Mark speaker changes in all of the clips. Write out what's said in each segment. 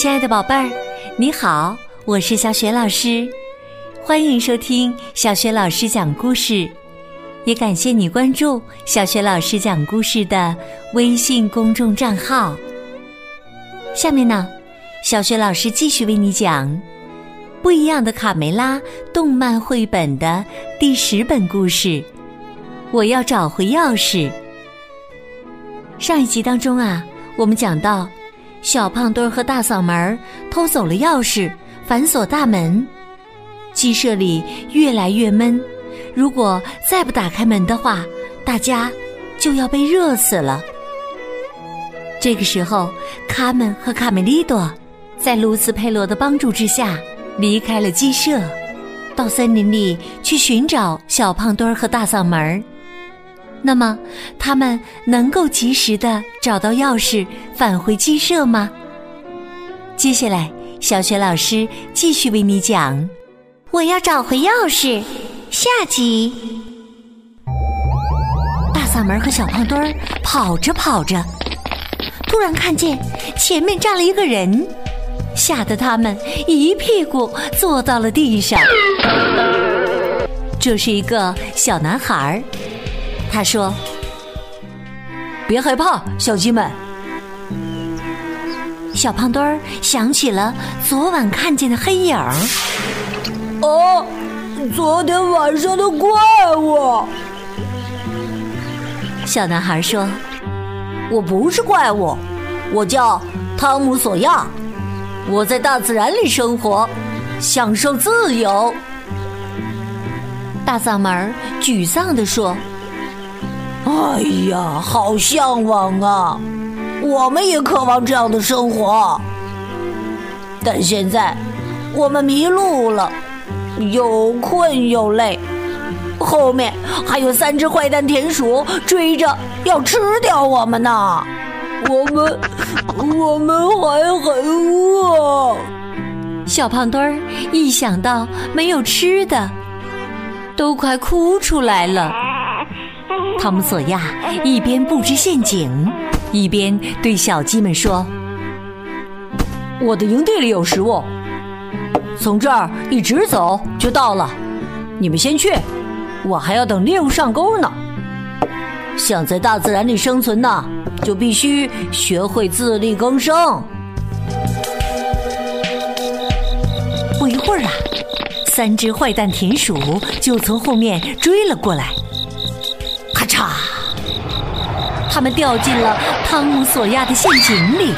Speaker 1: 亲爱的宝贝儿，你好，我是小雪老师，欢迎收听小雪老师讲故事，也感谢你关注小雪老师讲故事的微信公众账号。下面呢，小雪老师继续为你讲《不一样的卡梅拉》动漫绘本的第十本故事。我要找回钥匙。上一集当中啊，我们讲到。小胖墩儿和大嗓门偷走了钥匙，反锁大门。鸡舍里越来越闷，如果再不打开门的话，大家就要被热死了。这个时候，卡门和卡梅利多在卢斯佩罗的帮助之下离开了鸡舍，到森林里去寻找小胖墩儿和大嗓门儿。那么，他们能够及时的找到钥匙返回鸡舍吗？接下来，小雪老师继续为你讲。我要找回钥匙，下集。大嗓门和小胖墩儿跑着跑着，突然看见前面站了一个人，吓得他们一屁股坐到了地上。这是一个小男孩儿。他说：“
Speaker 2: 别害怕，小鸡们。”
Speaker 1: 小胖墩儿想起了昨晚看见的黑影儿。
Speaker 3: 哦，昨天晚上的怪物。
Speaker 1: 小男孩说：“
Speaker 2: 我不是怪物，我叫汤姆·索亚，我在大自然里生活，享受自由。”
Speaker 1: 大嗓门沮丧地说。
Speaker 3: 哎呀，好向往啊！我们也渴望这样的生活，但现在我们迷路了，又困又累，后面还有三只坏蛋田鼠追着要吃掉我们呢。我们，我们还很饿。
Speaker 1: 小胖墩儿一想到没有吃的，都快哭出来了。汤姆·索亚一边布置陷阱，一边对小鸡们说：“
Speaker 2: 我的营地里有食物，从这儿一直走就到了。你们先去，我还要等猎物上钩呢。想在大自然里生存呢，就必须学会自力更生。”
Speaker 1: 不一会儿啊，三只坏蛋田鼠就从后面追了过来。他们掉进了汤姆·索亚的陷阱里。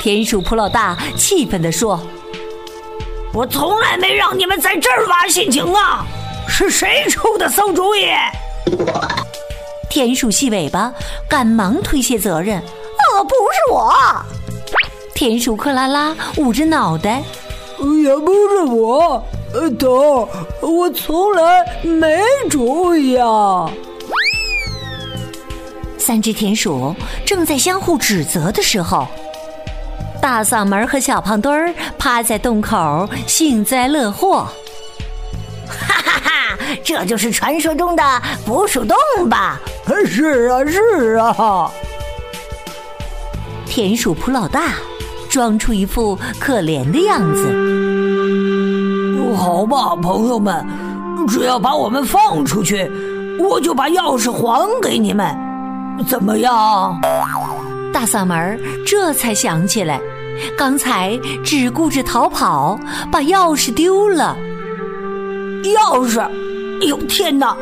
Speaker 1: 田鼠普老大气愤地说：“
Speaker 3: 我从来没让你们在这儿挖陷阱啊！是谁出的馊主意？”
Speaker 1: 田鼠细尾巴赶忙推卸责任：“
Speaker 3: 呃，不是我。”
Speaker 1: 田鼠克拉拉捂着脑袋：“
Speaker 4: 也不是我，呃头，我从来没主意啊。”
Speaker 1: 三只田鼠正在相互指责的时候，大嗓门和小胖墩儿趴在洞口幸灾乐祸。
Speaker 3: 哈哈哈！这就是传说中的捕鼠洞吧？
Speaker 4: 是啊，是啊。
Speaker 1: 田鼠普老大装出一副可怜的样子。
Speaker 3: 好吧，朋友们，只要把我们放出去，我就把钥匙还给你们。怎么样？
Speaker 1: 大嗓门这才想起来，刚才只顾着逃跑，把钥匙丢了。
Speaker 3: 钥匙！哎呦天哪！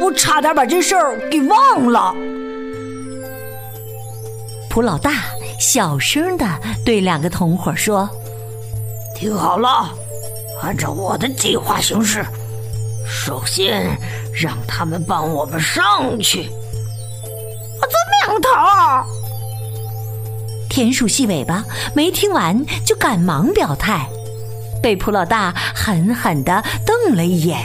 Speaker 3: 我差点把这事儿给忘了。
Speaker 1: 普老大小声的对两个同伙说：“
Speaker 3: 听好了，按照我的计划行事。首先，让他们帮我们上去。”头，
Speaker 1: 田鼠细尾巴没听完就赶忙表态，被普老大狠狠的瞪了一眼。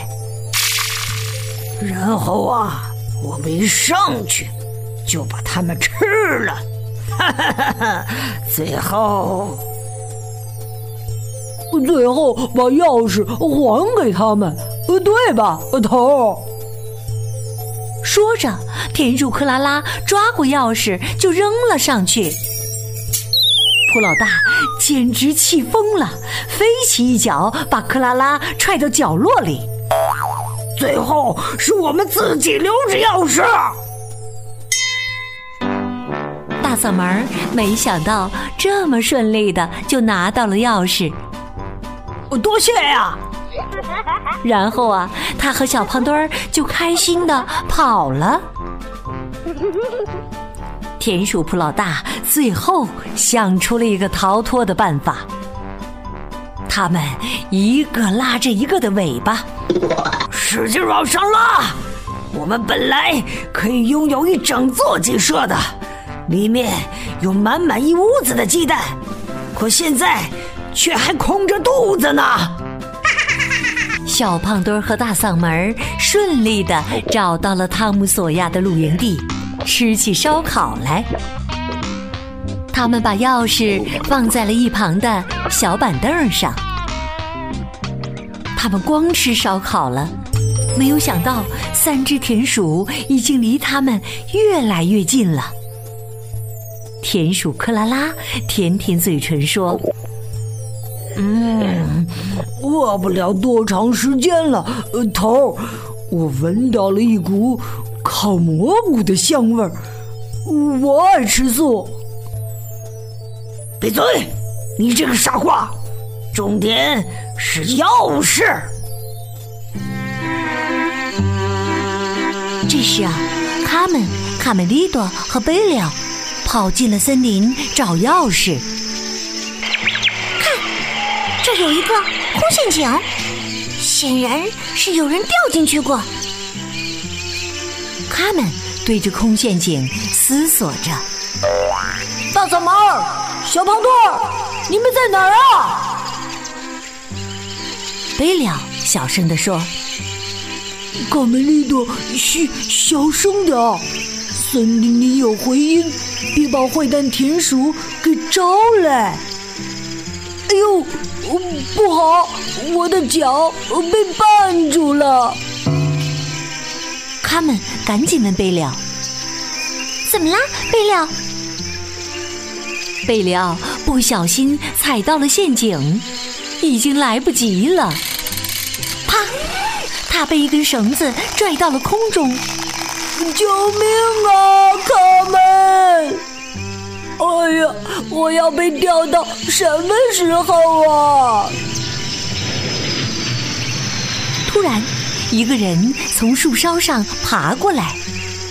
Speaker 3: 然后啊，我们一上去就把他们吃了，哈哈！最后，
Speaker 4: 最后把钥匙还给他们，对吧，头？
Speaker 1: 说着，田鼠克拉拉抓过钥匙就扔了上去。
Speaker 2: 普老大简直气疯了，飞起一脚把克拉拉踹到角落里。
Speaker 3: 最后是我们自己留着钥匙。
Speaker 1: 大嗓门没想到这么顺利的就拿到了钥匙，
Speaker 3: 多谢呀！
Speaker 1: 然后啊，他和小胖墩儿就开心的跑了。田鼠普老大最后想出了一个逃脱的办法，他们一个拉着一个的尾巴，
Speaker 3: 使劲往上拉。我们本来可以拥有一整座鸡舍的，里面有满满一屋子的鸡蛋，可现在却还空着肚子呢。
Speaker 1: 小胖墩儿和大嗓门顺利的找到了汤姆索亚的露营地。吃起烧烤来，他们把钥匙放在了一旁的小板凳上。他们光吃烧烤了，没有想到三只田鼠已经离他们越来越近了。田鼠克拉拉舔舔嘴唇说：“
Speaker 4: 嗯，过不了多长时间了。呃头，我闻到了一股……”烤蘑菇的香味儿，我爱吃素。
Speaker 3: 闭嘴！你这个傻瓜！重点是钥匙。
Speaker 1: 这时啊，他们卡梅利多和贝利奥跑进了森林找钥匙。
Speaker 5: 这有一个空陷阱，显然是有人掉进去过。
Speaker 1: 他们对着空陷阱思索着。
Speaker 2: 大嗓门儿，小胖墩儿，你们在哪儿啊？
Speaker 1: 贝利奥小声地说：“
Speaker 4: 卡梅利多，嘘，小声点森林里有回音，别把坏蛋田鼠给招来。”哎呦，不好，我的脚被绊住了。
Speaker 1: 他们赶紧问贝利奥：“
Speaker 5: 怎么啦，贝利奥？”
Speaker 1: 贝利奥不小心踩到了陷阱，已经来不及了。啪！他被一根绳子拽到了空中。
Speaker 4: 救命啊，卡门！哎呀，我要被吊到什么时候啊？
Speaker 1: 突然。一个人从树梢上爬过来，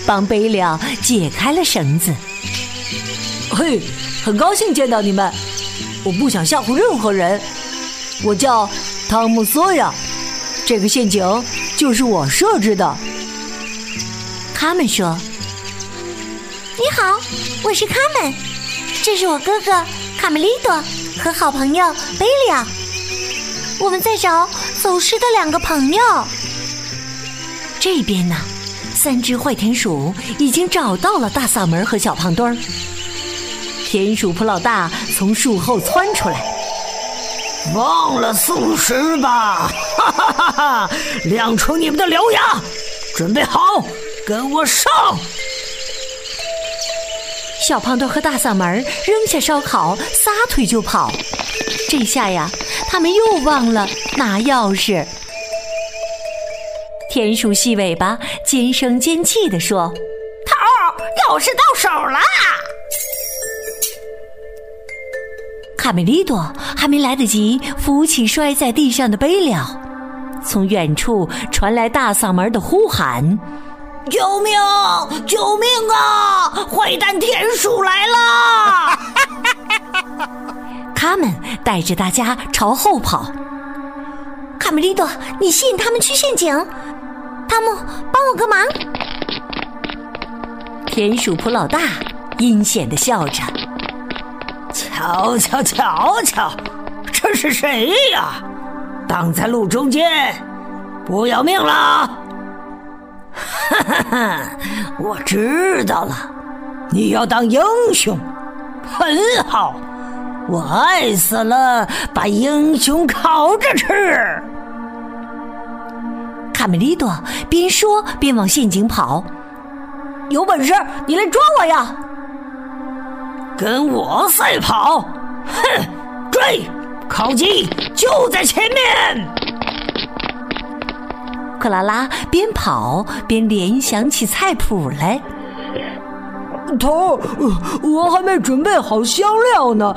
Speaker 1: 帮贝利奥解开了绳子。
Speaker 2: 嘿，很高兴见到你们！我不想吓唬任何人。我叫汤姆·索亚，这个陷阱就是我设置的。
Speaker 1: 他们说：“
Speaker 5: 你好，我是卡门，这是我哥哥卡梅利多和好朋友贝利奥。我们在找走失的两个朋友。”
Speaker 1: 这边呢，三只坏田鼠已经找到了大嗓门和小胖墩儿。田鼠普老大从树后窜出来，
Speaker 3: 忘了素食吧！哈哈哈哈！亮出你们的獠牙，准备好，跟我上！
Speaker 1: 小胖墩和大嗓门扔下烧烤，撒腿就跑。这下呀，他们又忘了拿钥匙。田鼠细尾巴尖声尖气地说：“
Speaker 5: 头，钥匙到手了！”
Speaker 1: 卡梅利多还没来得及扶起摔在地上的贝利奥，从远处传来大嗓门的呼喊：“
Speaker 3: 救命！救命啊！坏蛋田鼠来了！”
Speaker 1: 他们带着大家朝后跑。
Speaker 5: 卡梅利多，你吸引他们去陷阱。汤姆，帮我个忙！
Speaker 1: 田鼠普老大阴险的笑着：“
Speaker 3: 瞧瞧瞧瞧，这是谁呀？挡在路中间，不要命了！”哈哈，我知道了，你要当英雄，很好，我爱死了，把英雄烤着吃。
Speaker 1: 卡梅利多边说边往陷阱跑，
Speaker 2: 有本事你来抓我呀！
Speaker 3: 跟我赛跑，哼，追！烤鸡就在前面。
Speaker 1: 克拉拉边跑边联想起菜谱来。
Speaker 4: 头，我还没准备好香料呢，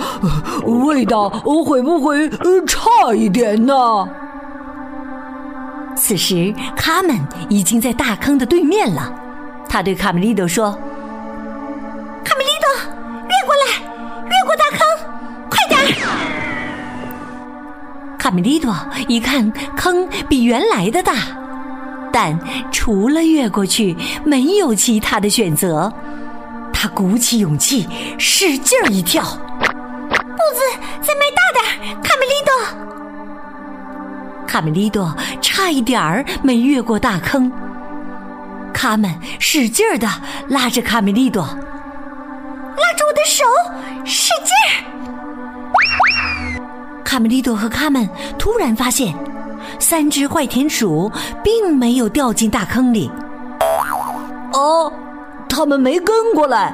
Speaker 4: 味道会不会差一点呢？
Speaker 1: 此时，卡门已经在大坑的对面了。他对卡梅利多说：“
Speaker 5: 卡梅利多，越过来，越过大坑，快点！”
Speaker 1: 卡梅利多一看，坑比原来的大，但除了越过去，没有其他的选择。他鼓起勇气，使劲一跳，
Speaker 5: 步子再迈大点，卡梅利多。
Speaker 1: 卡梅利多差一点儿没越过大坑。卡门使劲的拉着卡梅利多，
Speaker 5: 拉住我的手，使劲儿。
Speaker 1: 卡梅利多和卡门突然发现，三只坏田鼠并没有掉进大坑里。
Speaker 2: 哦，他们没跟过来。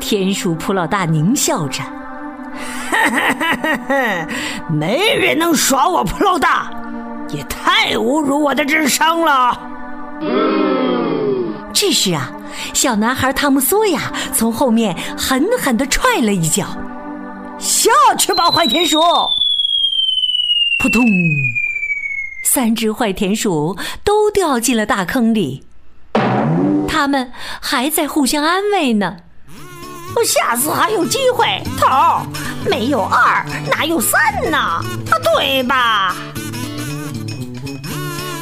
Speaker 1: 田鼠普老大狞笑着。
Speaker 3: 没人能耍我普老大，也太侮辱我的智商了。
Speaker 1: 这时啊，小男孩汤姆索亚从后面狠狠的踹了一脚，
Speaker 3: 下去吧，坏田鼠！
Speaker 1: 扑通，三只坏田鼠都掉进了大坑里。他们还在互相安慰呢。
Speaker 3: 我下次还有机会，头没有二哪有三呢？啊，对吧？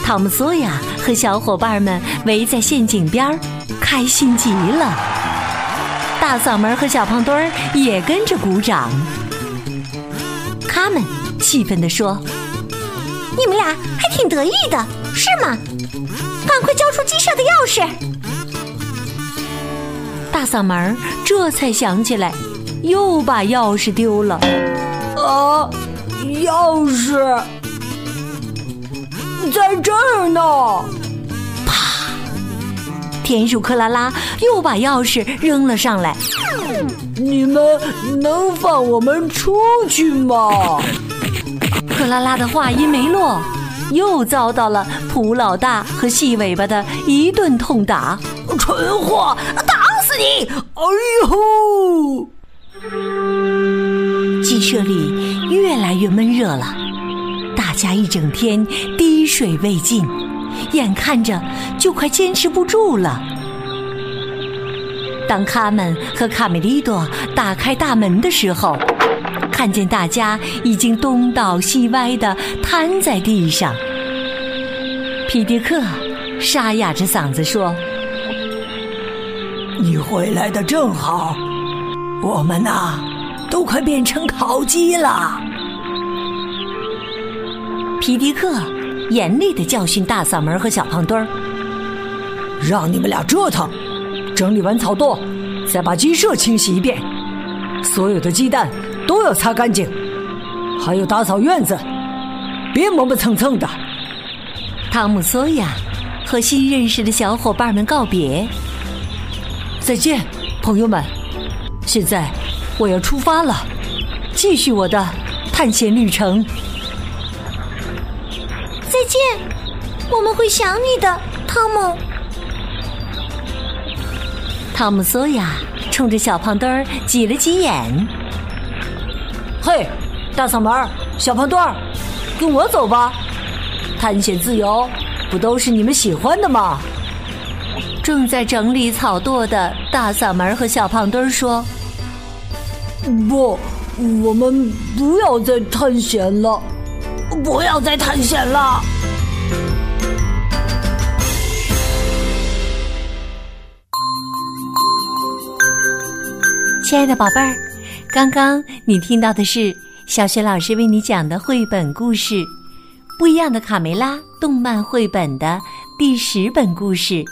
Speaker 1: 汤姆索亚和小伙伴们围在陷阱边开心极了。大嗓门和小胖墩也跟着鼓掌。他们气愤地说：“
Speaker 5: 你们俩还挺得意的，是吗？赶快交出鸡舍的钥匙！”
Speaker 1: 大嗓门这才想起来，又把钥匙丢了。
Speaker 4: 啊，钥匙在这儿呢！
Speaker 1: 啪！田鼠克拉拉又把钥匙扔了上来。
Speaker 4: 你们能放我们出去吗？
Speaker 1: 克拉拉的话音没落，又遭到了普老大和细尾巴的一顿痛打。
Speaker 3: 蠢货！打！死你！
Speaker 4: 哎呦！
Speaker 1: 鸡舍里越来越闷热了，大家一整天滴水未进，眼看着就快坚持不住了。当卡门和卡梅利多打开大门的时候，看见大家已经东倒西歪的瘫在地上。皮迪克沙哑着嗓子说。
Speaker 3: 你回来的正好，我们呐，都快变成烤鸡了。
Speaker 1: 皮迪克严厉的教训大嗓门和小胖墩儿：“
Speaker 2: 让你们俩折腾，整理完草垛，再把鸡舍清洗一遍，所有的鸡蛋都要擦干净，还有打扫院子，别磨磨蹭蹭的。”
Speaker 1: 汤姆·索亚和新认识的小伙伴们告别。
Speaker 2: 再见，朋友们！现在我要出发了，继续我的探险旅程。
Speaker 5: 再见，我们会想你的，汤姆。
Speaker 1: 汤姆·索亚冲着小胖墩儿挤了挤眼。
Speaker 2: 嘿，大嗓门，小胖墩儿，跟我走吧！探险自由，不都是你们喜欢的吗？
Speaker 1: 正在整理草垛的大嗓门和小胖墩儿说：“
Speaker 4: 不，我们不要再探险了，
Speaker 3: 不要再探险了。”
Speaker 1: 亲爱的宝贝儿，刚刚你听到的是小雪老师为你讲的绘本故事《不一样的卡梅拉》动漫绘本的第十本故事。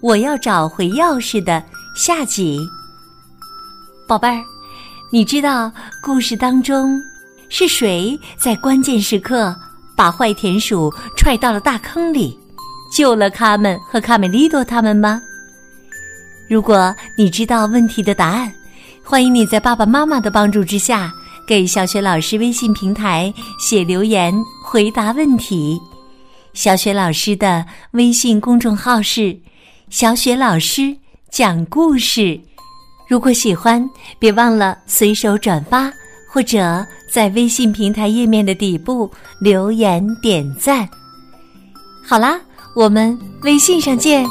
Speaker 1: 我要找回钥匙的下集，宝贝儿，你知道故事当中是谁在关键时刻把坏田鼠踹到了大坑里，救了卡门和卡梅利多他们吗？如果你知道问题的答案，欢迎你在爸爸妈妈的帮助之下，给小雪老师微信平台写留言回答问题。小雪老师的微信公众号是“小雪老师讲故事”，如果喜欢，别忘了随手转发，或者在微信平台页面的底部留言点赞。好啦，我们微信上见。